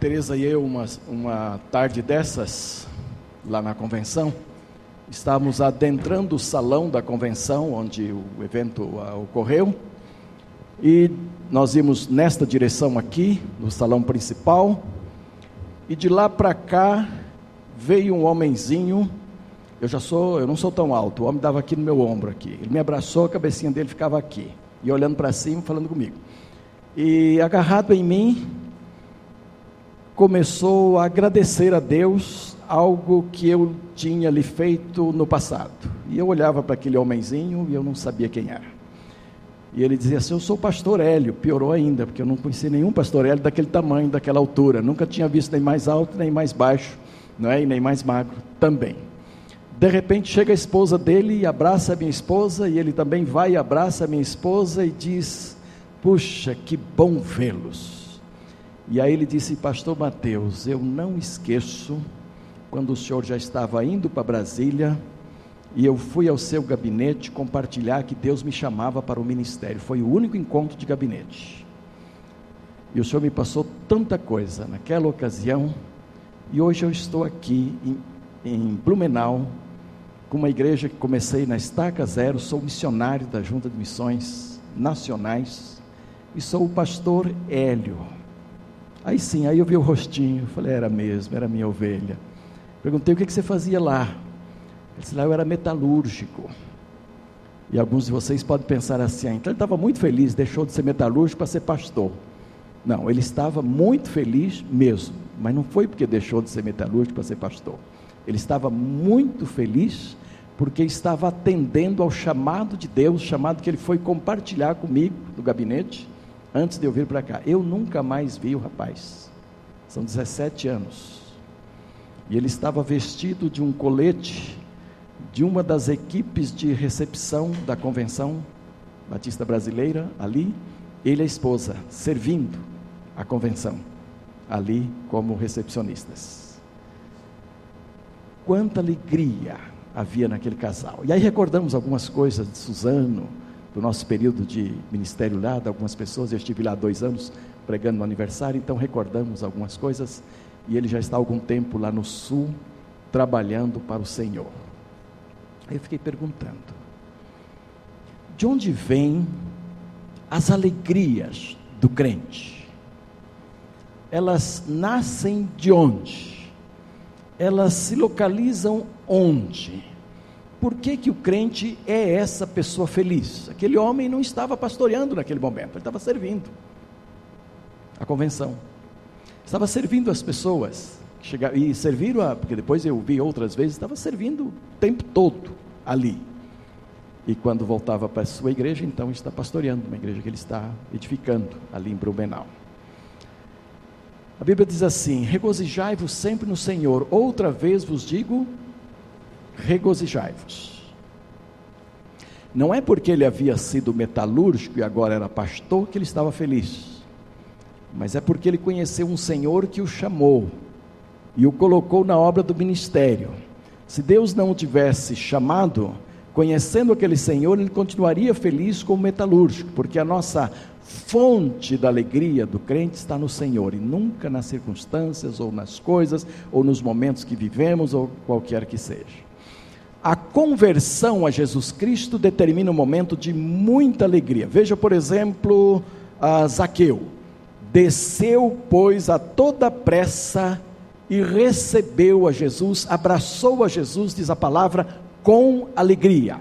Tereza e eu, uma, uma tarde dessas, lá na convenção, estávamos adentrando o salão da convenção, onde o evento uh, ocorreu, e nós íamos nesta direção aqui, no salão principal, e de lá para cá veio um homenzinho. Eu já sou, eu não sou tão alto. O homem dava aqui no meu ombro aqui. Ele me abraçou, a cabecinha dele ficava aqui e olhando para cima, falando comigo. E agarrado em mim, começou a agradecer a Deus algo que eu tinha lhe feito no passado. E eu olhava para aquele homenzinho e eu não sabia quem era. E ele dizia assim: Eu sou o pastor Hélio. Piorou ainda, porque eu não conhecia nenhum pastor Hélio daquele tamanho, daquela altura. Nunca tinha visto nem mais alto, nem mais baixo, não é? e nem mais magro também. De repente chega a esposa dele e abraça a minha esposa, e ele também vai e abraça a minha esposa e diz: Puxa, que bom vê-los. E aí ele disse, Pastor Mateus, eu não esqueço quando o senhor já estava indo para Brasília e eu fui ao seu gabinete compartilhar que Deus me chamava para o ministério. Foi o único encontro de gabinete. E o senhor me passou tanta coisa naquela ocasião e hoje eu estou aqui em, em Blumenau com uma igreja que comecei na Estaca Zero, sou missionário da Junta de Missões Nacionais e sou o pastor Hélio Aí sim, aí eu vi o rostinho, falei, era mesmo, era minha ovelha. Perguntei o que, que você fazia lá. Ele disse, lá eu era metalúrgico. E alguns de vocês podem pensar assim, ah, então ele estava muito feliz, deixou de ser metalúrgico para ser pastor. Não, ele estava muito feliz mesmo, mas não foi porque deixou de ser metalúrgico para ser pastor. Ele estava muito feliz porque estava atendendo ao chamado de Deus, chamado que ele foi compartilhar comigo no gabinete antes de eu vir para cá. Eu nunca mais vi o rapaz. São 17 anos. E ele estava vestido de um colete de uma das equipes de recepção da convenção Batista Brasileira, ali, ele e a esposa, servindo a convenção, ali como recepcionistas. Quanta alegria havia naquele casal. E aí recordamos algumas coisas de Suzano, do nosso período de ministério lá, de algumas pessoas. Eu estive lá dois anos pregando no aniversário, então recordamos algumas coisas. E ele já está há algum tempo lá no sul, trabalhando para o Senhor. Aí eu fiquei perguntando: de onde vêm as alegrias do crente? Elas nascem de onde? Elas se localizam onde? Por que, que o crente é essa pessoa feliz? Aquele homem não estava pastoreando naquele momento, ele estava servindo a convenção. Estava servindo as pessoas. E serviram, a, porque depois eu vi outras vezes, estava servindo o tempo todo ali. E quando voltava para a sua igreja, então está pastoreando uma igreja que ele está edificando ali em Blumenau. A Bíblia diz assim: Regozijai-vos sempre no Senhor. Outra vez vos digo, regozijai-vos. Não é porque ele havia sido metalúrgico e agora era pastor que ele estava feliz, mas é porque ele conheceu um Senhor que o chamou e o colocou na obra do ministério. Se Deus não o tivesse chamado, conhecendo aquele Senhor, ele continuaria feliz como metalúrgico, porque a nossa fonte da alegria do crente está no Senhor e nunca nas circunstâncias ou nas coisas ou nos momentos que vivemos ou qualquer que seja. A conversão a Jesus Cristo determina um momento de muita alegria. Veja, por exemplo, Zaqueu. Desceu, pois, a toda pressa e recebeu a Jesus, abraçou a Jesus, diz a palavra, com alegria.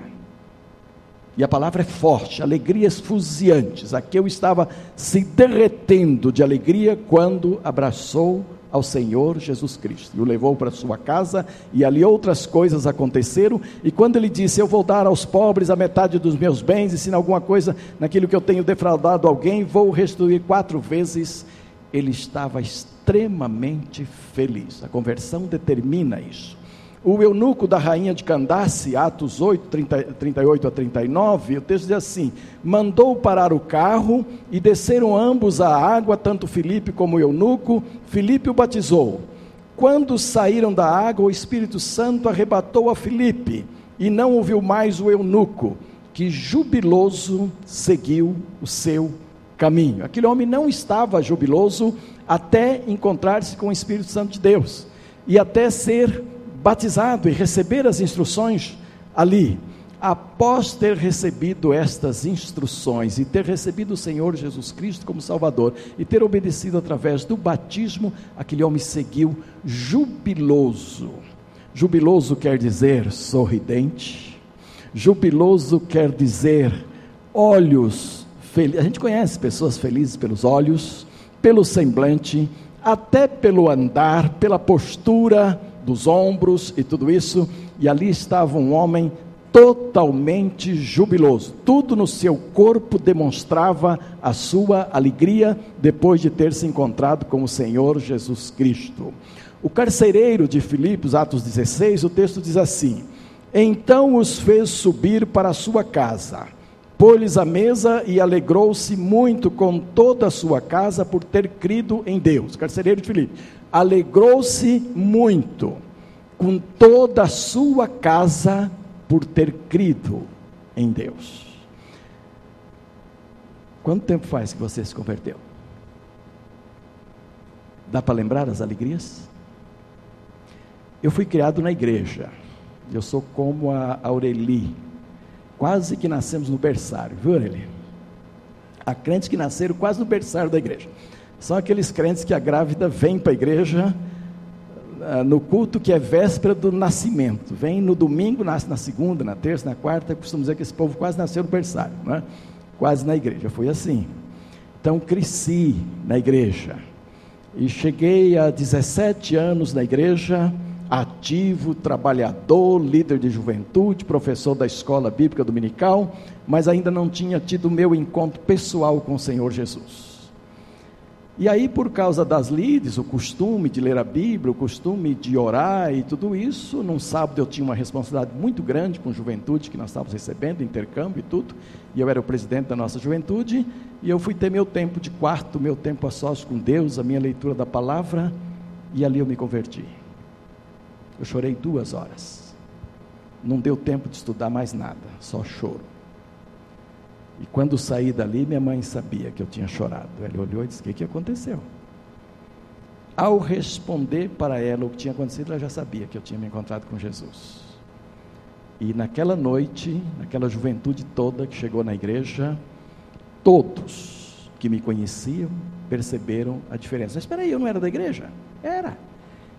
E a palavra é forte, alegria esfuziante. Zaqueu estava se derretendo de alegria quando abraçou ao Senhor Jesus Cristo. E o levou para sua casa, e ali outras coisas aconteceram. E quando ele disse: Eu vou dar aos pobres a metade dos meus bens, e se alguma coisa naquilo que eu tenho defraudado alguém, vou restituir quatro vezes. Ele estava extremamente feliz. A conversão determina isso. O eunuco da rainha de Candace, Atos 8, 30, 38 a 39, o texto diz assim: mandou parar o carro e desceram ambos à água, tanto Filipe como o eunuco. Filipe o batizou. Quando saíram da água, o Espírito Santo arrebatou a Filipe e não ouviu mais o eunuco, que jubiloso seguiu o seu caminho. Aquele homem não estava jubiloso até encontrar-se com o Espírito Santo de Deus e até ser batizado e receber as instruções ali. Após ter recebido estas instruções e ter recebido o Senhor Jesus Cristo como Salvador e ter obedecido através do batismo, aquele homem seguiu jubiloso. Jubiloso quer dizer sorridente, jubiloso quer dizer olhos felizes. A gente conhece pessoas felizes pelos olhos, pelo semblante, até pelo andar, pela postura dos ombros e tudo isso. E ali estava um homem totalmente jubiloso. Tudo no seu corpo demonstrava a sua alegria depois de ter se encontrado com o Senhor Jesus Cristo. O carcereiro de Filipos, Atos 16, o texto diz assim: Então os fez subir para a sua casa, pôs-lhes a mesa e alegrou-se muito com toda a sua casa por ter crido em Deus. Carcereiro de Filipos, alegrou-se muito com toda a sua casa por ter crido em Deus. Quanto tempo faz que você se converteu? Dá para lembrar as alegrias? Eu fui criado na igreja. Eu sou como a Aureli. Quase que nascemos no berçário, viu, Aureli? Há crentes que nasceram quase no berçário da igreja. São aqueles crentes que a grávida vem para a igreja ah, no culto que é véspera do nascimento. Vem no domingo, nasce na segunda, na terça, na quarta. Eu costumo dizer que esse povo quase nasceu no berçário, é? quase na igreja. Foi assim. Então cresci na igreja. E cheguei a 17 anos na igreja, ativo, trabalhador, líder de juventude, professor da escola bíblica dominical, mas ainda não tinha tido meu encontro pessoal com o Senhor Jesus. E aí, por causa das lides, o costume de ler a Bíblia, o costume de orar e tudo isso, num sábado eu tinha uma responsabilidade muito grande com a juventude que nós estávamos recebendo, intercâmbio e tudo, e eu era o presidente da nossa juventude, e eu fui ter meu tempo de quarto, meu tempo a sós com Deus, a minha leitura da palavra, e ali eu me converti. Eu chorei duas horas. Não deu tempo de estudar mais nada, só choro. E quando saí dali, minha mãe sabia que eu tinha chorado. Ela olhou e disse: O que, que aconteceu? Ao responder para ela o que tinha acontecido, ela já sabia que eu tinha me encontrado com Jesus. E naquela noite, naquela juventude toda que chegou na igreja, todos que me conheciam perceberam a diferença. Mas espera aí, eu não era da igreja? Era.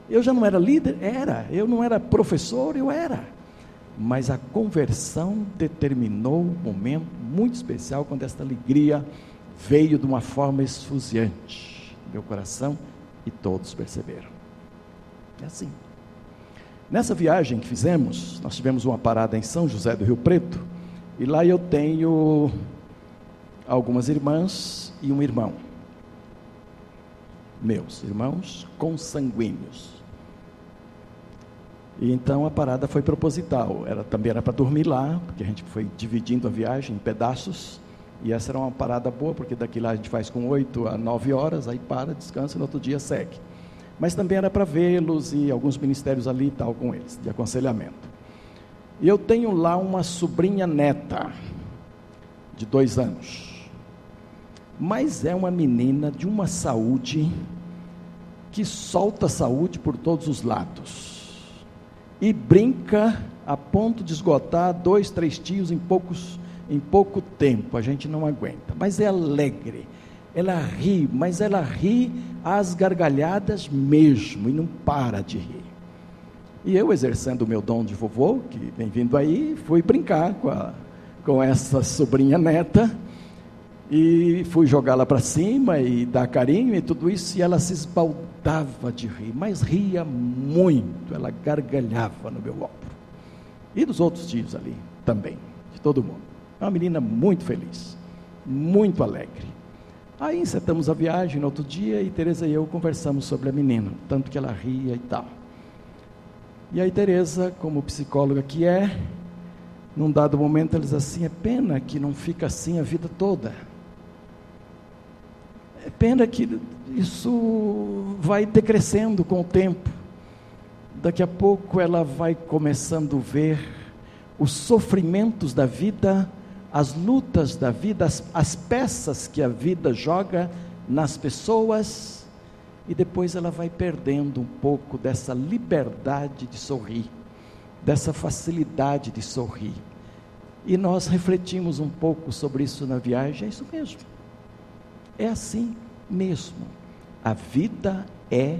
Eu já não era líder? Era. Eu não era professor? Eu era mas a conversão determinou um momento muito especial quando esta alegria veio de uma forma esfuziante meu coração e todos perceberam. É assim. Nessa viagem que fizemos, nós tivemos uma parada em São José do Rio Preto, e lá eu tenho algumas irmãs e um irmão. Meus irmãos consanguíneos. E então a parada foi proposital. Era, também era para dormir lá, porque a gente foi dividindo a viagem em pedaços. E essa era uma parada boa, porque daqui lá a gente faz com 8 a 9 horas, aí para, descansa e no outro dia segue. Mas também era para vê-los e alguns ministérios ali e tal com eles, de aconselhamento. E eu tenho lá uma sobrinha neta, de dois anos. Mas é uma menina de uma saúde que solta saúde por todos os lados e brinca a ponto de esgotar dois, três tios em, poucos, em pouco tempo. A gente não aguenta. Mas é alegre. Ela ri, mas ela ri às gargalhadas mesmo e não para de rir. E eu, exercendo o meu dom de vovô, que vem vindo aí, fui brincar com, a, com essa sobrinha neta e fui jogá-la para cima e dar carinho e tudo isso, e ela se esbaldava de rir, mas ria muito, ela gargalhava no meu ombro. E dos outros tios ali também, de todo mundo. É uma menina muito feliz, muito alegre. Aí encerramos a viagem no outro dia e Teresa e eu conversamos sobre a menina, tanto que ela ria e tal. E aí Teresa, como psicóloga que é, num dado momento ela diz assim: é pena que não fica assim a vida toda. É pena que isso vai decrescendo com o tempo. Daqui a pouco ela vai começando a ver os sofrimentos da vida, as lutas da vida, as, as peças que a vida joga nas pessoas, e depois ela vai perdendo um pouco dessa liberdade de sorrir, dessa facilidade de sorrir. E nós refletimos um pouco sobre isso na viagem, é isso mesmo. É assim mesmo. A vida é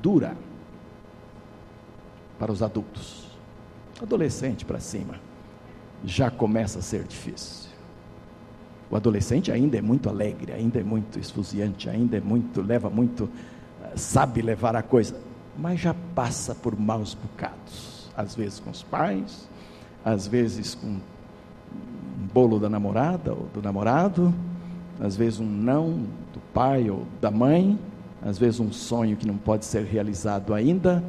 dura para os adultos. Adolescente para cima já começa a ser difícil. O adolescente ainda é muito alegre, ainda é muito esfuziante, ainda é muito, leva muito, eh, sabe levar a coisa, mas já passa por maus bocados. Às vezes com os pais, às vezes com um bolo da namorada ou do namorado, às vezes um não do pai ou da mãe, às vezes um sonho que não pode ser realizado ainda,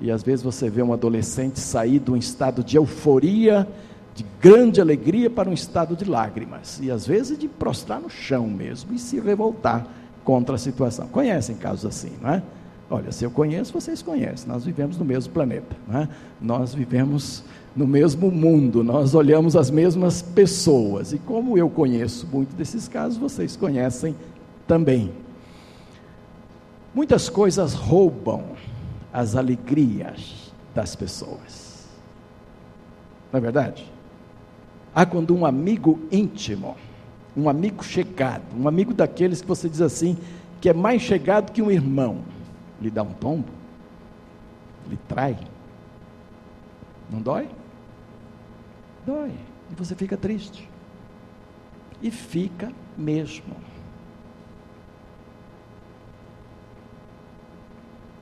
e às vezes você vê um adolescente sair de um estado de euforia de grande alegria para um estado de lágrimas, e às vezes de prostrar no chão mesmo e se revoltar contra a situação. Conhecem casos assim, não é? Olha, se eu conheço, vocês conhecem. Nós vivemos no mesmo planeta, não é? Nós vivemos no mesmo mundo, nós olhamos as mesmas pessoas. E como eu conheço muito desses casos, vocês conhecem também. Muitas coisas roubam as alegrias das pessoas. Não é verdade? Há quando um amigo íntimo, um amigo chegado, um amigo daqueles que você diz assim, que é mais chegado que um irmão, lhe dá um tombo, lhe trai, não dói? E você fica triste. E fica mesmo.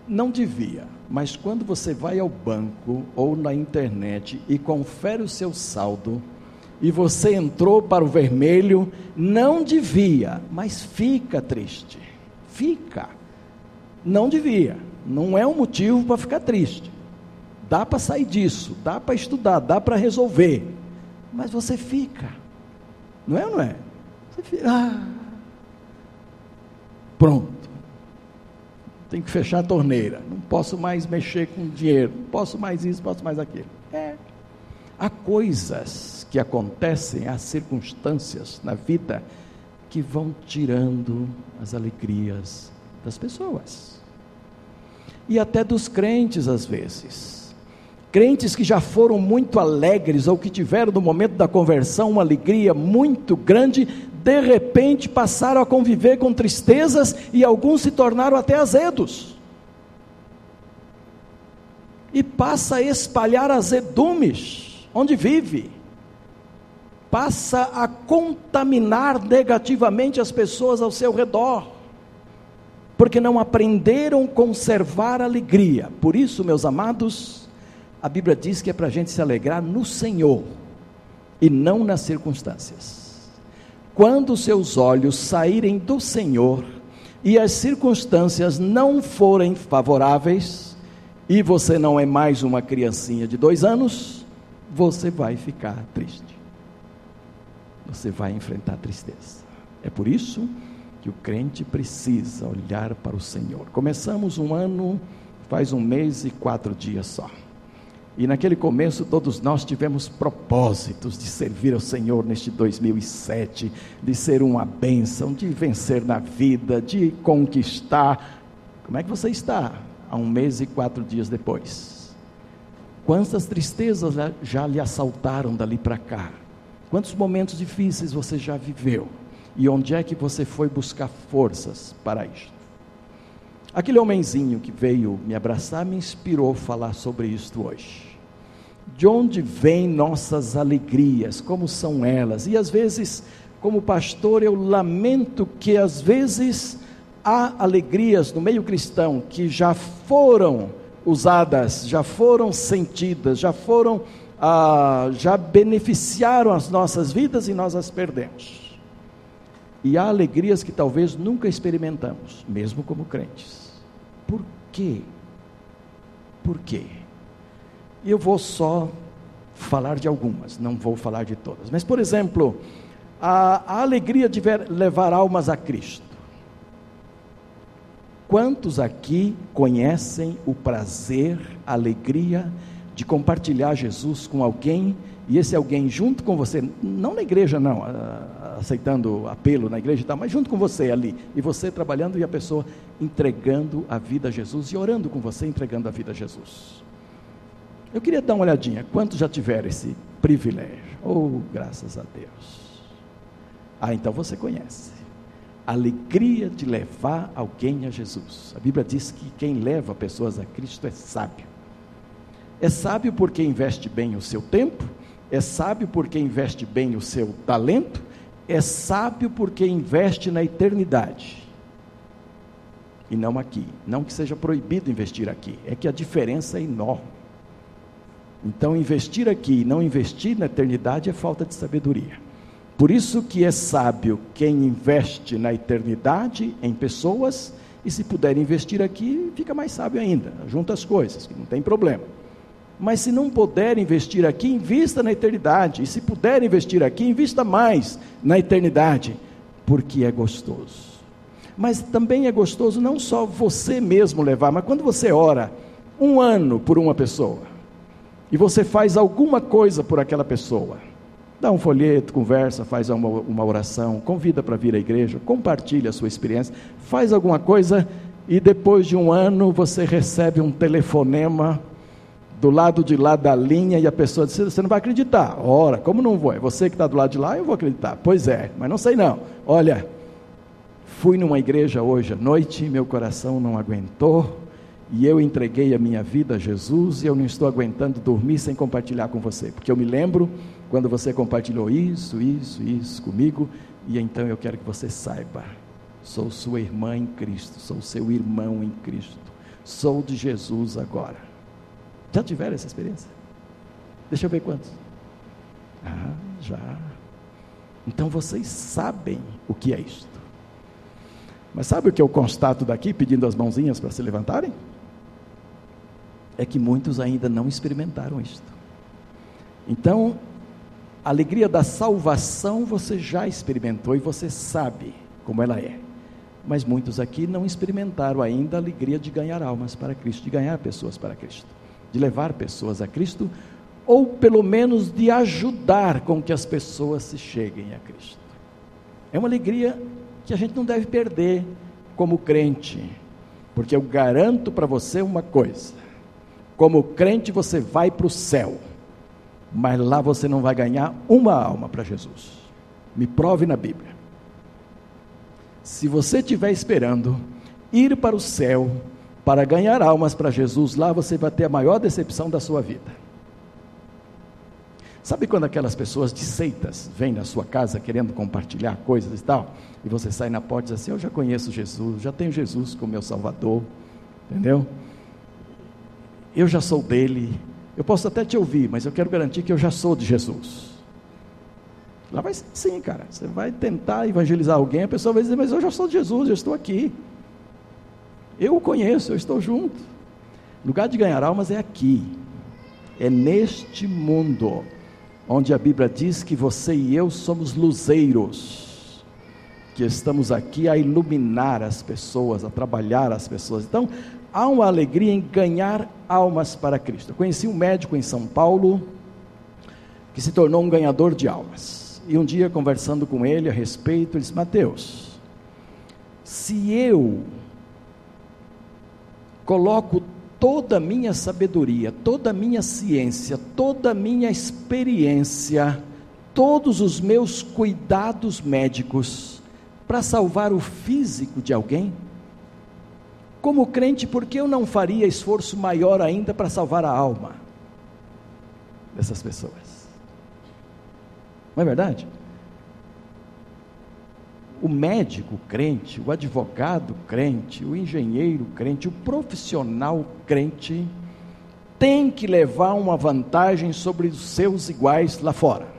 Não devia, mas quando você vai ao banco ou na internet e confere o seu saldo, e você entrou para o vermelho, não devia, mas fica triste. Fica. Não devia. Não é um motivo para ficar triste. Dá para sair disso, dá para estudar, dá para resolver. Mas você fica. Não é ou não é? Você fica. Ah, pronto. Tem que fechar a torneira. Não posso mais mexer com dinheiro. Não posso mais isso, não posso mais aquilo. É. Há coisas que acontecem, há circunstâncias na vida que vão tirando as alegrias das pessoas. E até dos crentes, às vezes. Crentes que já foram muito alegres ou que tiveram no momento da conversão uma alegria muito grande, de repente passaram a conviver com tristezas e alguns se tornaram até azedos. E passa a espalhar azedumes onde vive, passa a contaminar negativamente as pessoas ao seu redor, porque não aprenderam a conservar alegria. Por isso, meus amados, a Bíblia diz que é para a gente se alegrar no Senhor e não nas circunstâncias. Quando seus olhos saírem do Senhor e as circunstâncias não forem favoráveis, e você não é mais uma criancinha de dois anos, você vai ficar triste. Você vai enfrentar tristeza. É por isso que o crente precisa olhar para o Senhor. Começamos um ano, faz um mês e quatro dias só. E naquele começo todos nós tivemos propósitos de servir ao Senhor neste 2007, de ser uma bênção, de vencer na vida, de conquistar. Como é que você está? Há um mês e quatro dias depois. Quantas tristezas já lhe assaltaram dali para cá? Quantos momentos difíceis você já viveu? E onde é que você foi buscar forças para isto? Aquele homenzinho que veio me abraçar me inspirou a falar sobre isto hoje. De onde vêm nossas alegrias? Como são elas? E às vezes, como pastor, eu lamento que às vezes há alegrias no meio cristão que já foram usadas, já foram sentidas, já foram, ah, já beneficiaram as nossas vidas e nós as perdemos. E há alegrias que talvez nunca experimentamos, mesmo como crentes. Por quê? Por quê? Eu vou só falar de algumas, não vou falar de todas. Mas, por exemplo, a, a alegria de ver, levar almas a Cristo. Quantos aqui conhecem o prazer, a alegria de compartilhar Jesus com alguém e esse alguém junto com você, não na igreja não, aceitando apelo na igreja e tal, mas junto com você ali, e você trabalhando e a pessoa entregando a vida a Jesus e orando com você, entregando a vida a Jesus. Eu queria dar uma olhadinha, quantos já tiveram esse privilégio? Oh, graças a Deus. Ah, então você conhece. Alegria de levar alguém a Jesus. A Bíblia diz que quem leva pessoas a Cristo é sábio. É sábio porque investe bem o seu tempo, é sábio porque investe bem o seu talento, é sábio porque investe na eternidade. E não aqui. Não que seja proibido investir aqui, é que a diferença é enorme. Então, investir aqui e não investir na eternidade é falta de sabedoria. Por isso que é sábio quem investe na eternidade em pessoas, e se puder investir aqui, fica mais sábio ainda. Junta as coisas, que não tem problema. Mas se não puder investir aqui, invista na eternidade. E se puder investir aqui, invista mais na eternidade, porque é gostoso. Mas também é gostoso não só você mesmo levar, mas quando você ora um ano por uma pessoa, e você faz alguma coisa por aquela pessoa, dá um folheto, conversa, faz uma, uma oração, convida para vir à igreja, compartilha a sua experiência, faz alguma coisa e depois de um ano você recebe um telefonema do lado de lá da linha e a pessoa diz: Você não vai acreditar. Ora, como não vou? É você que está do lado de lá, eu vou acreditar. Pois é, mas não sei não. Olha, fui numa igreja hoje à noite, meu coração não aguentou e eu entreguei a minha vida a Jesus e eu não estou aguentando dormir sem compartilhar com você, porque eu me lembro quando você compartilhou isso, isso, isso comigo, e então eu quero que você saiba: sou sua irmã em Cristo, sou seu irmão em Cristo, sou de Jesus agora. Já tiveram essa experiência? Deixa eu ver quantos. Ah, já. Então vocês sabem o que é isto. Mas sabe o que eu constato daqui, pedindo as mãozinhas para se levantarem? é que muitos ainda não experimentaram isto. Então, a alegria da salvação você já experimentou e você sabe como ela é. Mas muitos aqui não experimentaram ainda a alegria de ganhar almas para Cristo, de ganhar pessoas para Cristo, de levar pessoas a Cristo, ou pelo menos de ajudar com que as pessoas se cheguem a Cristo. É uma alegria que a gente não deve perder como crente, porque eu garanto para você uma coisa: como crente, você vai para o céu, mas lá você não vai ganhar uma alma para Jesus. Me prove na Bíblia. Se você estiver esperando ir para o céu para ganhar almas para Jesus, lá você vai ter a maior decepção da sua vida. Sabe quando aquelas pessoas de seitas vêm na sua casa querendo compartilhar coisas e tal, e você sai na porta e diz assim: Eu já conheço Jesus, já tenho Jesus como meu Salvador, entendeu? eu já sou dele. Eu posso até te ouvir, mas eu quero garantir que eu já sou de Jesus. Lá vai sim, cara. Você vai tentar evangelizar alguém, a pessoa vai dizer, mas eu já sou de Jesus, eu estou aqui. Eu o conheço, eu estou junto. O lugar de ganhar almas é aqui. É neste mundo onde a Bíblia diz que você e eu somos luzeiros, que estamos aqui a iluminar as pessoas, a trabalhar as pessoas. Então, há uma alegria em ganhar almas para Cristo. Eu conheci um médico em São Paulo que se tornou um ganhador de almas. E um dia, conversando com ele a respeito, ele disse: Mateus, se eu coloco toda a minha sabedoria, toda a minha ciência, toda a minha experiência, todos os meus cuidados médicos para salvar o físico de alguém, como crente, por que eu não faria esforço maior ainda para salvar a alma dessas pessoas? Não é verdade? O médico crente, o advogado crente, o engenheiro crente, o profissional crente, tem que levar uma vantagem sobre os seus iguais lá fora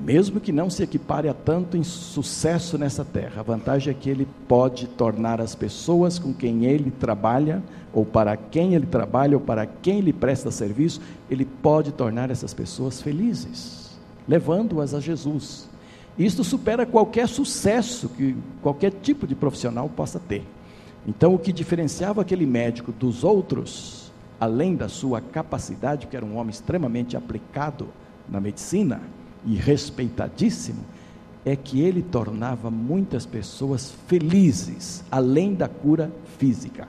mesmo que não se equipare a tanto em sucesso nessa terra, a vantagem é que ele pode tornar as pessoas com quem ele trabalha, ou para quem ele trabalha, ou para quem ele presta serviço, ele pode tornar essas pessoas felizes, levando-as a Jesus. Isto supera qualquer sucesso que qualquer tipo de profissional possa ter. Então, o que diferenciava aquele médico dos outros além da sua capacidade, porque era um homem extremamente aplicado na medicina e respeitadíssimo, é que ele tornava muitas pessoas felizes, além da cura física,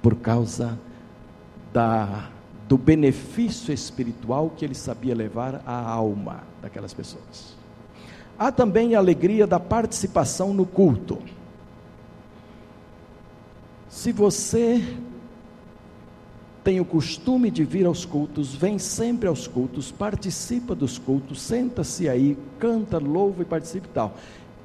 por causa da, do benefício espiritual que ele sabia levar à alma daquelas pessoas. Há também a alegria da participação no culto. Se você tem o costume de vir aos cultos, vem sempre aos cultos, participa dos cultos, senta-se aí, canta, louva e participa e tal,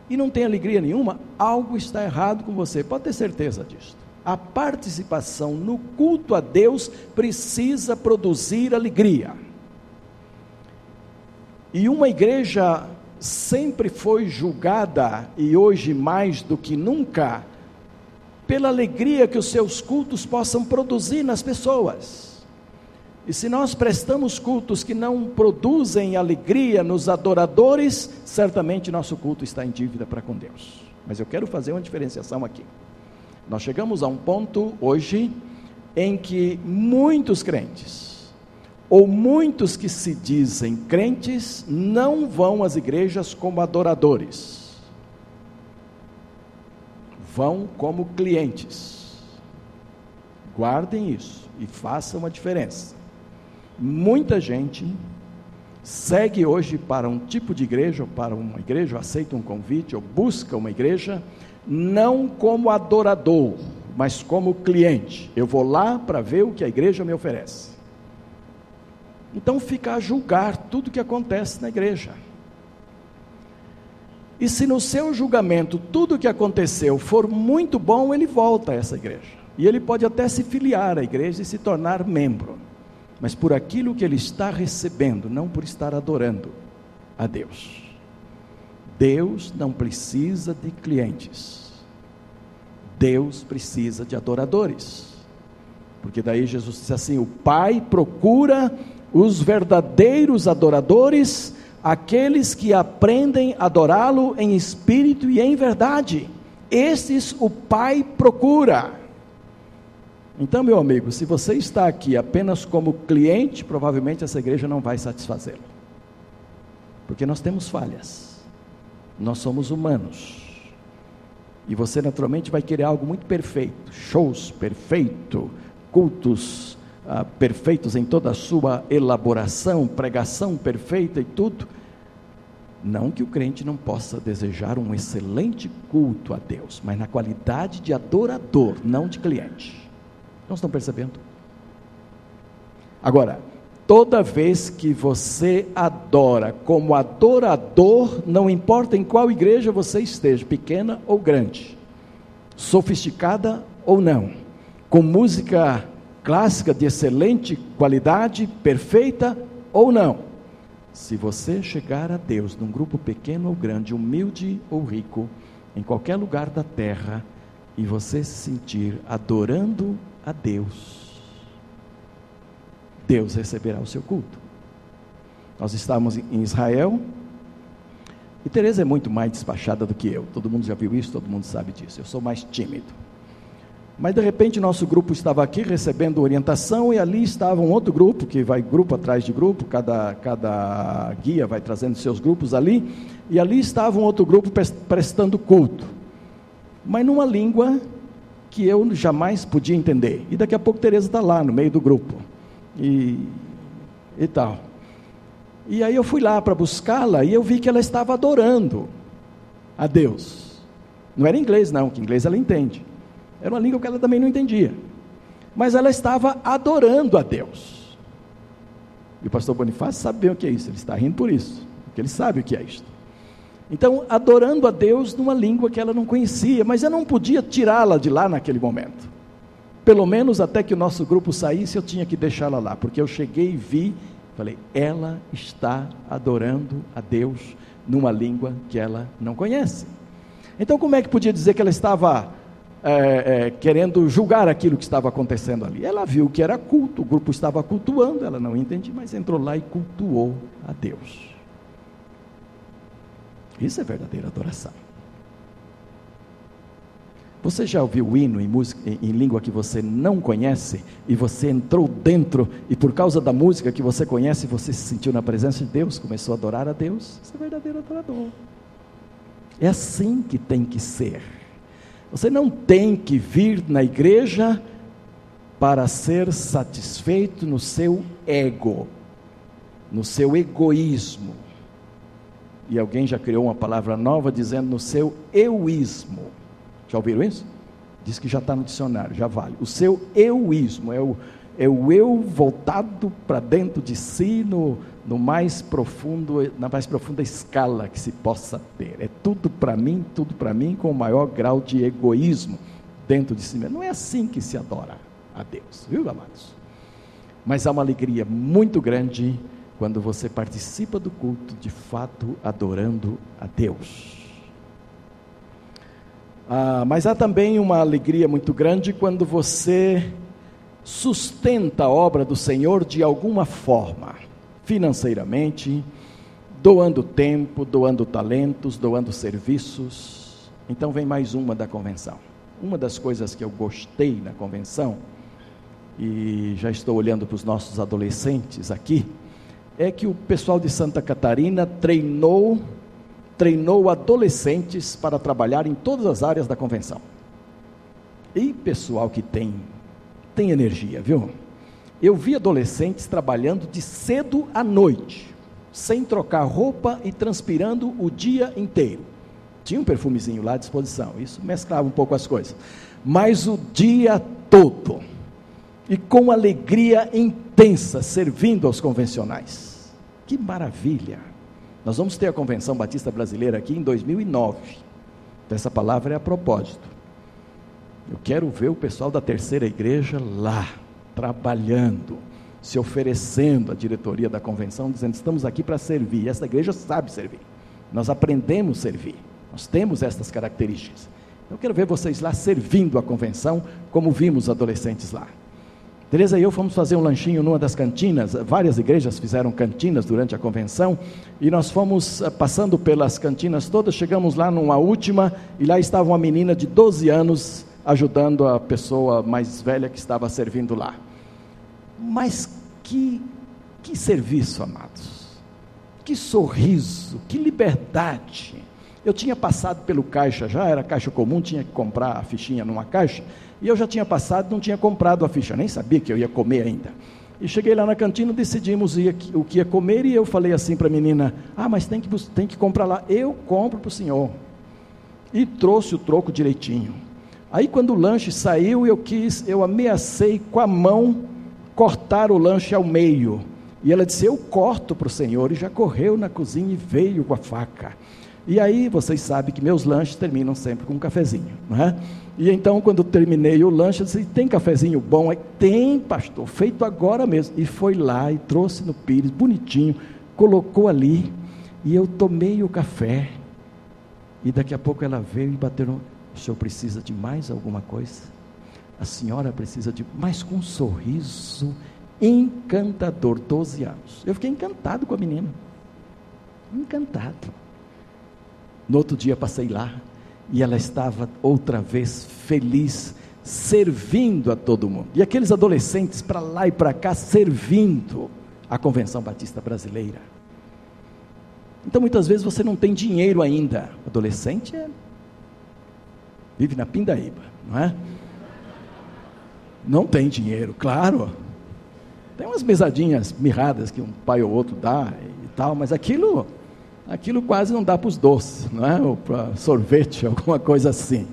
e não tem alegria nenhuma, algo está errado com você, pode ter certeza disso. A participação no culto a Deus precisa produzir alegria. E uma igreja sempre foi julgada, e hoje mais do que nunca, pela alegria que os seus cultos possam produzir nas pessoas. E se nós prestamos cultos que não produzem alegria nos adoradores, certamente nosso culto está em dívida para com Deus. Mas eu quero fazer uma diferenciação aqui. Nós chegamos a um ponto hoje em que muitos crentes, ou muitos que se dizem crentes, não vão às igrejas como adoradores vão como clientes. Guardem isso e façam a diferença. Muita gente segue hoje para um tipo de igreja, ou para uma igreja, ou aceita um convite, ou busca uma igreja, não como adorador, mas como cliente. Eu vou lá para ver o que a igreja me oferece. Então fica a julgar tudo que acontece na igreja. E se no seu julgamento tudo o que aconteceu for muito bom, ele volta a essa igreja. E ele pode até se filiar à igreja e se tornar membro. Mas por aquilo que ele está recebendo, não por estar adorando a Deus. Deus não precisa de clientes. Deus precisa de adoradores. Porque daí Jesus disse assim: o Pai procura os verdadeiros adoradores aqueles que aprendem a adorá-lo em espírito e em verdade. Esses o Pai procura. Então, meu amigo, se você está aqui apenas como cliente, provavelmente essa igreja não vai satisfazê-lo. Porque nós temos falhas. Nós somos humanos. E você naturalmente vai querer algo muito perfeito, shows perfeito, cultos ah, perfeitos em toda a sua elaboração, pregação perfeita e tudo. Não que o crente não possa desejar um excelente culto a Deus, mas na qualidade de adorador, não de cliente. Não estão percebendo? Agora, toda vez que você adora como adorador, não importa em qual igreja você esteja, pequena ou grande, sofisticada ou não, com música clássica de excelente qualidade, perfeita ou não. Se você chegar a Deus num grupo pequeno ou grande, humilde ou rico, em qualquer lugar da terra, e você se sentir adorando a Deus, Deus receberá o seu culto. Nós estávamos em Israel, e Teresa é muito mais despachada do que eu. Todo mundo já viu isso, todo mundo sabe disso. Eu sou mais tímido. Mas de repente nosso grupo estava aqui recebendo orientação e ali estava um outro grupo, que vai grupo atrás de grupo, cada, cada guia vai trazendo seus grupos ali, e ali estava um outro grupo prestando culto. Mas numa língua que eu jamais podia entender. E daqui a pouco Tereza está lá no meio do grupo. E, e tal. E aí eu fui lá para buscá-la e eu vi que ela estava adorando a Deus. Não era inglês, não, que inglês ela entende. Era uma língua que ela também não entendia. Mas ela estava adorando a Deus. E o pastor Bonifácio sabe bem o que é isso, ele está rindo por isso, porque ele sabe o que é isto. Então, adorando a Deus numa língua que ela não conhecia, mas eu não podia tirá-la de lá naquele momento. Pelo menos até que o nosso grupo saísse, eu tinha que deixá-la lá, porque eu cheguei e vi, falei, ela está adorando a Deus numa língua que ela não conhece. Então, como é que podia dizer que ela estava é, é, querendo julgar aquilo que estava acontecendo ali. Ela viu que era culto, o grupo estava cultuando, ela não entendia, mas entrou lá e cultuou a Deus. Isso é verdadeira adoração. Você já ouviu o hino em, música, em, língua que você não conhece e você entrou dentro e por causa da música que você conhece você se sentiu na presença de Deus, começou a adorar a Deus? Você é verdadeiro adorador. É assim que tem que ser. Você não tem que vir na igreja para ser satisfeito no seu ego, no seu egoísmo. E alguém já criou uma palavra nova dizendo no seu euísmo. Já ouviram isso? Diz que já está no dicionário, já vale. O seu euísmo é o, é o eu voltado para dentro de si no, no mais profundo, na mais profunda escala que se possa ter. É tudo para mim, tudo para mim, com o maior grau de egoísmo dentro de si mesmo. Não é assim que se adora a Deus, viu, amados? Mas há uma alegria muito grande quando você participa do culto, de fato adorando a Deus. Ah, mas há também uma alegria muito grande quando você sustenta a obra do Senhor de alguma forma, financeiramente, doando tempo, doando talentos, doando serviços. Então vem mais uma da convenção. Uma das coisas que eu gostei na convenção e já estou olhando para os nossos adolescentes aqui, é que o pessoal de Santa Catarina treinou treinou adolescentes para trabalhar em todas as áreas da convenção. E pessoal que tem tem energia, viu? Eu vi adolescentes trabalhando de cedo à noite, sem trocar roupa e transpirando o dia inteiro. Tinha um perfumezinho lá à disposição, isso mesclava um pouco as coisas. Mas o dia todo e com alegria intensa, servindo aos convencionais. Que maravilha! Nós vamos ter a Convenção Batista Brasileira aqui em 2009. Essa palavra é a propósito. Eu quero ver o pessoal da terceira igreja lá, trabalhando, se oferecendo à diretoria da convenção, dizendo: estamos aqui para servir. E essa igreja sabe servir. Nós aprendemos a servir. Nós temos estas características. Eu quero ver vocês lá servindo a convenção, como vimos adolescentes lá. Teresa e eu fomos fazer um lanchinho numa das cantinas, várias igrejas fizeram cantinas durante a convenção, e nós fomos eh, passando pelas cantinas todas, chegamos lá numa última, e lá estava uma menina de 12 anos ajudando a pessoa mais velha que estava servindo lá. Mas que, que serviço, amados! Que sorriso, que liberdade! Eu tinha passado pelo caixa já, era caixa comum, tinha que comprar a fichinha numa caixa, e eu já tinha passado, não tinha comprado a ficha, nem sabia que eu ia comer ainda. E cheguei lá na cantina, decidimos o que ia comer, e eu falei assim para a menina: Ah, mas tem que, tem que comprar lá. Eu compro para o senhor. E trouxe o troco direitinho. Aí, quando o lanche saiu, eu quis, eu ameacei com a mão cortar o lanche ao meio. E ela disse: Eu corto para o senhor. E já correu na cozinha e veio com a faca. E aí, vocês sabem que meus lanches terminam sempre com um cafezinho, não é? E então, quando terminei o lanche, eu disse: tem cafezinho bom? Aí, tem, pastor, feito agora mesmo. E foi lá e trouxe no pires, bonitinho, colocou ali. E eu tomei o café. E daqui a pouco ela veio e bateu no. O senhor precisa de mais alguma coisa? A senhora precisa de mais com um sorriso encantador, 12 anos. Eu fiquei encantado com a menina. Encantado. No outro dia passei lá e ela estava outra vez feliz, servindo a todo mundo. E aqueles adolescentes para lá e para cá servindo a Convenção Batista Brasileira. Então muitas vezes você não tem dinheiro ainda. Adolescente é... vive na pindaíba, não é? Não tem dinheiro, claro. Tem umas mesadinhas mirradas que um pai ou outro dá e tal, mas aquilo aquilo quase não dá para os doces, não é? ou para sorvete, alguma coisa assim.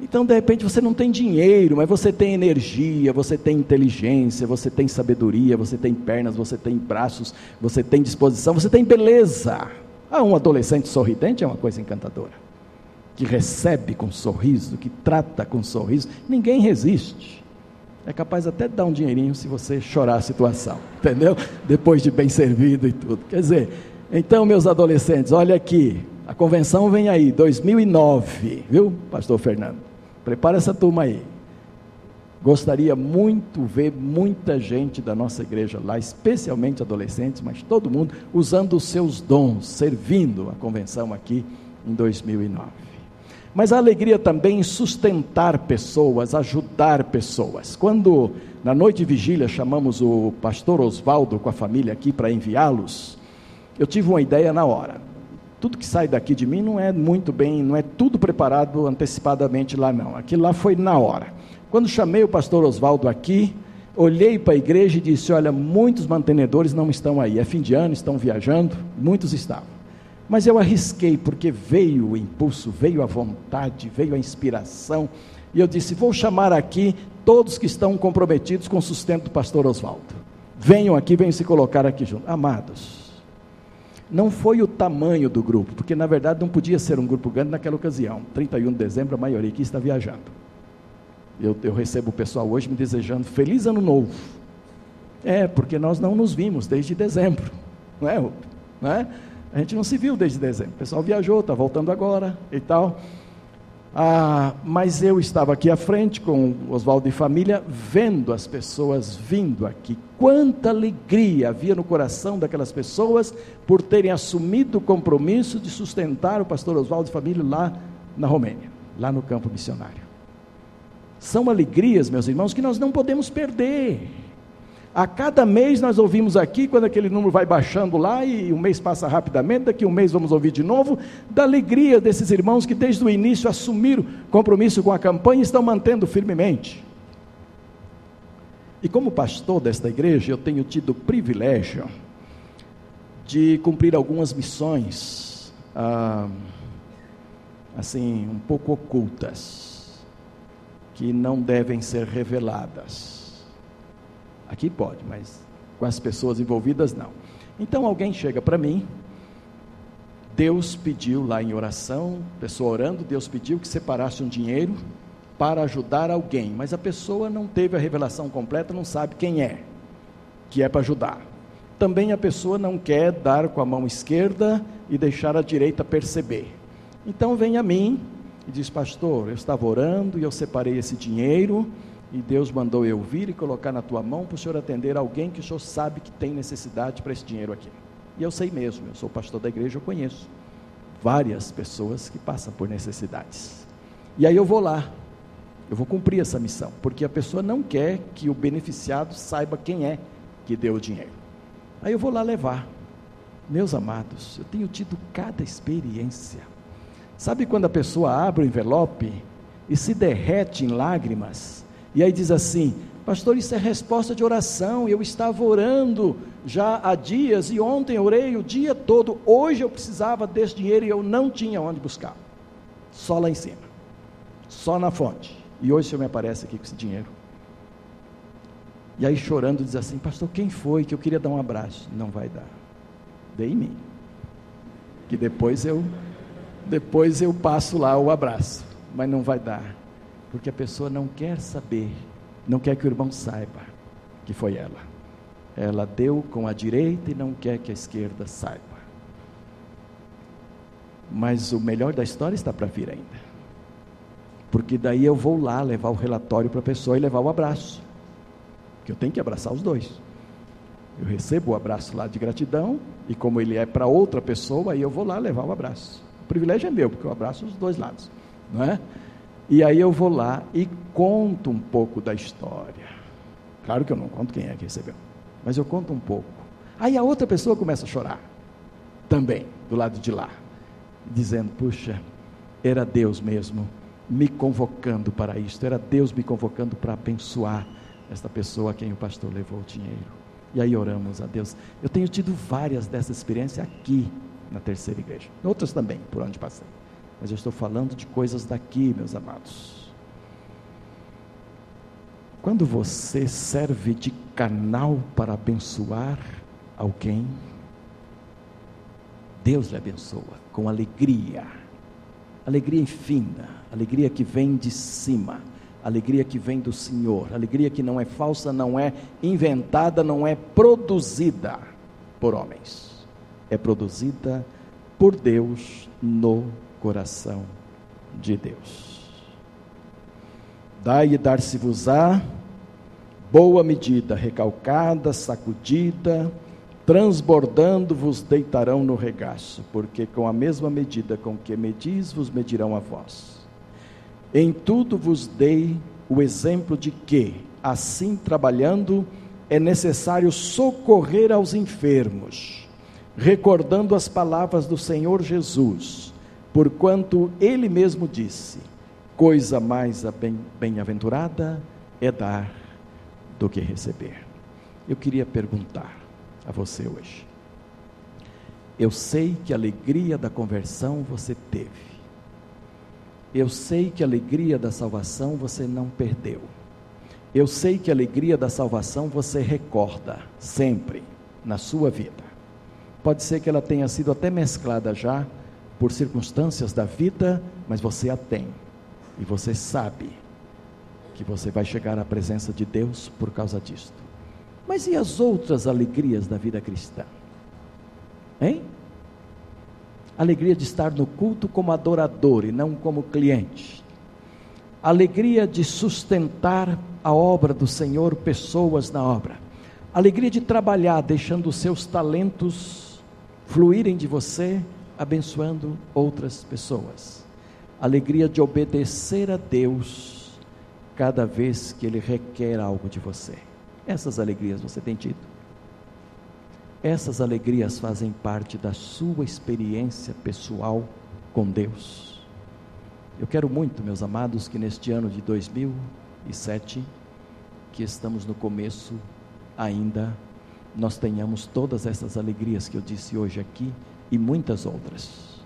Então, de repente, você não tem dinheiro, mas você tem energia, você tem inteligência, você tem sabedoria, você tem pernas, você tem braços, você tem disposição, você tem beleza. Ah, um adolescente sorridente é uma coisa encantadora. Que recebe com sorriso, que trata com sorriso, ninguém resiste. É capaz até de dar um dinheirinho se você chorar a situação, entendeu? Depois de bem servido e tudo. Quer dizer, então, meus adolescentes, olha aqui, a convenção vem aí, 2009, viu, Pastor Fernando? Prepara essa turma aí. Gostaria muito ver muita gente da nossa igreja lá, especialmente adolescentes, mas todo mundo usando os seus dons, servindo a convenção aqui em 2009. Mas a alegria também em sustentar pessoas, ajudar pessoas. Quando na noite de vigília chamamos o pastor Oswaldo com a família aqui para enviá-los, eu tive uma ideia na hora. Tudo que sai daqui de mim não é muito bem, não é tudo preparado antecipadamente lá não. Aquilo lá foi na hora. Quando chamei o pastor Oswaldo aqui, olhei para a igreja e disse: Olha, muitos mantenedores não estão aí. É fim de ano, estão viajando, muitos estavam. Mas eu arrisquei, porque veio o impulso, veio a vontade, veio a inspiração. E eu disse: Vou chamar aqui todos que estão comprometidos com o sustento do pastor Oswaldo. Venham aqui, venham se colocar aqui junto. Amados, não foi o tamanho do grupo, porque na verdade não podia ser um grupo grande naquela ocasião. 31 de dezembro, a maioria aqui está viajando. Eu, eu recebo o pessoal hoje me desejando feliz ano novo. É, porque nós não nos vimos desde dezembro, não é? Não é? A gente não se viu desde dezembro. O pessoal viajou, está voltando agora e tal. Ah, mas eu estava aqui à frente com Oswaldo e família, vendo as pessoas vindo aqui. Quanta alegria havia no coração daquelas pessoas por terem assumido o compromisso de sustentar o pastor Oswaldo e família lá na Romênia, lá no campo missionário. São alegrias, meus irmãos, que nós não podemos perder. A cada mês nós ouvimos aqui, quando aquele número vai baixando lá e o mês passa rapidamente, daqui um mês vamos ouvir de novo, da alegria desses irmãos que desde o início assumiram compromisso com a campanha e estão mantendo firmemente. E como pastor desta igreja, eu tenho tido o privilégio de cumprir algumas missões, ah, assim, um pouco ocultas, que não devem ser reveladas Aqui pode, mas com as pessoas envolvidas não. Então alguém chega para mim, Deus pediu lá em oração, pessoa orando, Deus pediu que separasse um dinheiro para ajudar alguém, mas a pessoa não teve a revelação completa, não sabe quem é, que é para ajudar. Também a pessoa não quer dar com a mão esquerda e deixar a direita perceber. Então vem a mim e diz: Pastor, eu estava orando e eu separei esse dinheiro e Deus mandou eu vir e colocar na tua mão para o senhor atender alguém que o senhor sabe que tem necessidade para esse dinheiro aqui. E eu sei mesmo, eu sou pastor da igreja, eu conheço várias pessoas que passam por necessidades. E aí eu vou lá, eu vou cumprir essa missão, porque a pessoa não quer que o beneficiado saiba quem é que deu o dinheiro. Aí eu vou lá levar. Meus amados, eu tenho tido cada experiência. Sabe quando a pessoa abre o envelope e se derrete em lágrimas? E aí diz assim: Pastor, isso é resposta de oração. Eu estava orando já há dias e ontem orei o dia todo. Hoje eu precisava desse dinheiro e eu não tinha onde buscar. Só lá em cima, só na fonte. E hoje o Senhor me aparece aqui com esse dinheiro. E aí chorando diz assim: Pastor, quem foi que eu queria dar um abraço? Não vai dar. Dê em mim. Que depois eu depois eu passo lá o abraço, mas não vai dar porque a pessoa não quer saber, não quer que o irmão saiba que foi ela. Ela deu com a direita e não quer que a esquerda saiba. Mas o melhor da história está para vir ainda. Porque daí eu vou lá levar o relatório para a pessoa e levar o abraço. Que eu tenho que abraçar os dois. Eu recebo o abraço lá de gratidão, e como ele é para outra pessoa, aí eu vou lá levar o abraço. O privilégio é meu, porque eu abraço os dois lados, não é? E aí eu vou lá e conto um pouco da história. Claro que eu não conto quem é que recebeu, mas eu conto um pouco. Aí a outra pessoa começa a chorar, também, do lado de lá, dizendo: Puxa, era Deus mesmo me convocando para isto, era Deus me convocando para abençoar esta pessoa a quem o pastor levou o dinheiro. E aí oramos a Deus. Eu tenho tido várias dessas experiências aqui na terceira igreja, outras também, por onde passei. Mas eu estou falando de coisas daqui, meus amados. Quando você serve de canal para abençoar alguém, Deus lhe abençoa com alegria. Alegria infinda, alegria que vem de cima, alegria que vem do Senhor, alegria que não é falsa, não é inventada, não é produzida por homens, é produzida por Deus no coração de Deus. Dai e dar-se-vos-á boa medida, recalcada, sacudida, transbordando vos deitarão no regaço, porque com a mesma medida com que medis, vos medirão a vós. Em tudo vos dei o exemplo de que, assim trabalhando, é necessário socorrer aos enfermos, recordando as palavras do Senhor Jesus, porquanto ele mesmo disse: coisa mais bem-aventurada é dar do que receber. Eu queria perguntar a você hoje. Eu sei que alegria da conversão você teve. Eu sei que a alegria da salvação você não perdeu. Eu sei que a alegria da salvação você recorda sempre na sua vida. Pode ser que ela tenha sido até mesclada já por circunstâncias da vida, mas você a tem. E você sabe que você vai chegar à presença de Deus por causa disto. Mas e as outras alegrias da vida cristã? Hein? Alegria de estar no culto como adorador e não como cliente. Alegria de sustentar a obra do Senhor, pessoas na obra. Alegria de trabalhar, deixando os seus talentos fluírem de você, abençoando outras pessoas. Alegria de obedecer a Deus cada vez que Ele requer algo de você. Essas alegrias você tem tido? Essas alegrias fazem parte da sua experiência pessoal com Deus. Eu quero muito, meus amados, que neste ano de 2007, que estamos no começo ainda, nós tenhamos todas essas alegrias que eu disse hoje aqui e muitas outras.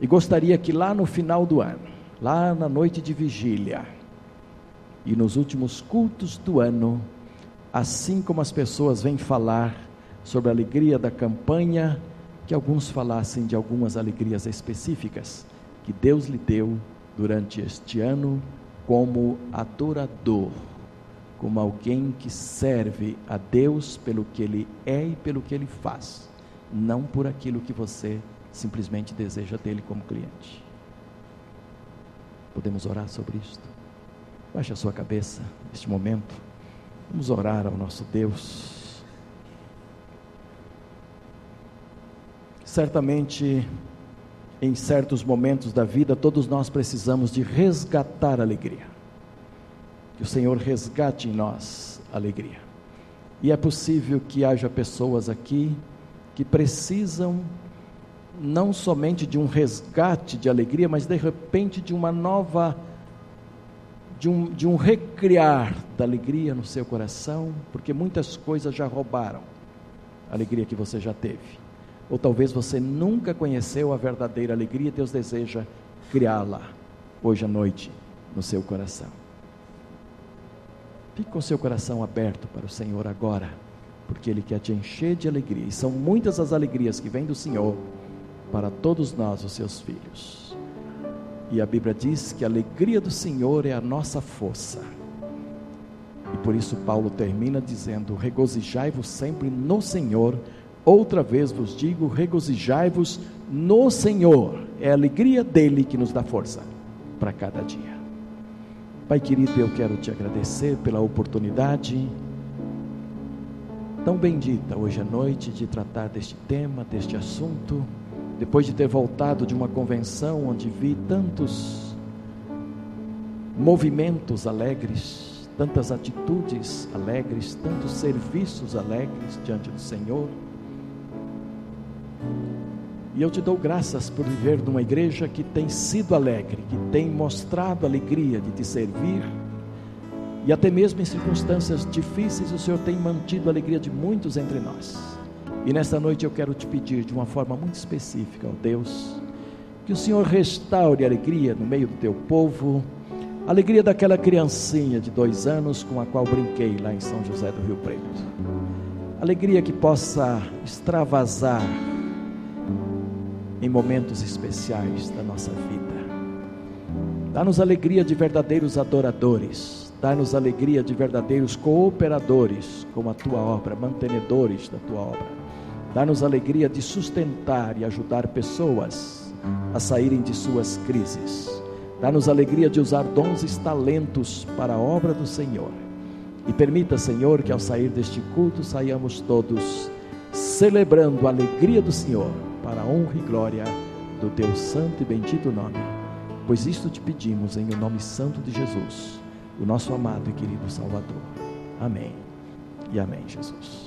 E gostaria que lá no final do ano, lá na noite de vigília e nos últimos cultos do ano, assim como as pessoas vêm falar sobre a alegria da campanha, que alguns falassem de algumas alegrias específicas que Deus lhe deu durante este ano como adorador, como alguém que serve a Deus pelo que ele é e pelo que ele faz, não por aquilo que você simplesmente deseja dele como cliente. Podemos orar sobre isto? Baixe a sua cabeça neste momento. Vamos orar ao nosso Deus. Certamente, em certos momentos da vida, todos nós precisamos de resgatar a alegria. Que o Senhor resgate em nós a alegria. E é possível que haja pessoas aqui que precisam não somente de um resgate de alegria, mas de repente de uma nova, de um, de um recriar da alegria no seu coração, porque muitas coisas já roubaram a alegria que você já teve ou talvez você nunca conheceu a verdadeira alegria, Deus deseja criá-la hoje à noite no seu coração. Fique com seu coração aberto para o Senhor agora, porque Ele quer te encher de alegria, e são muitas as alegrias que vêm do Senhor para todos nós, os seus filhos. E a Bíblia diz que a alegria do Senhor é a nossa força. E por isso Paulo termina dizendo: regozijai-vos sempre no Senhor Outra vez vos digo: regozijai-vos no Senhor. É a alegria dele que nos dá força para cada dia. Pai querido, eu quero te agradecer pela oportunidade tão bendita hoje à noite de tratar deste tema, deste assunto, depois de ter voltado de uma convenção onde vi tantos movimentos alegres, tantas atitudes alegres, tantos serviços alegres diante do Senhor. E eu te dou graças por viver numa igreja que tem sido alegre, que tem mostrado alegria de te servir. E até mesmo em circunstâncias difíceis, o Senhor tem mantido a alegria de muitos entre nós. E nesta noite eu quero te pedir de uma forma muito específica, ó Deus, que o Senhor restaure a alegria no meio do teu povo, a alegria daquela criancinha de dois anos com a qual brinquei lá em São José do Rio Preto. Alegria que possa extravasar em momentos especiais da nossa vida. Dá-nos alegria de verdadeiros adoradores, dá-nos alegria de verdadeiros cooperadores com a tua obra, mantenedores da tua obra. Dá-nos alegria de sustentar e ajudar pessoas a saírem de suas crises. Dá-nos alegria de usar dons e talentos para a obra do Senhor. E permita, Senhor, que ao sair deste culto saiamos todos celebrando a alegria do Senhor para a honra e glória do teu santo e bendito nome. Pois isto te pedimos em o nome santo de Jesus, o nosso amado e querido Salvador. Amém. E amém, Jesus.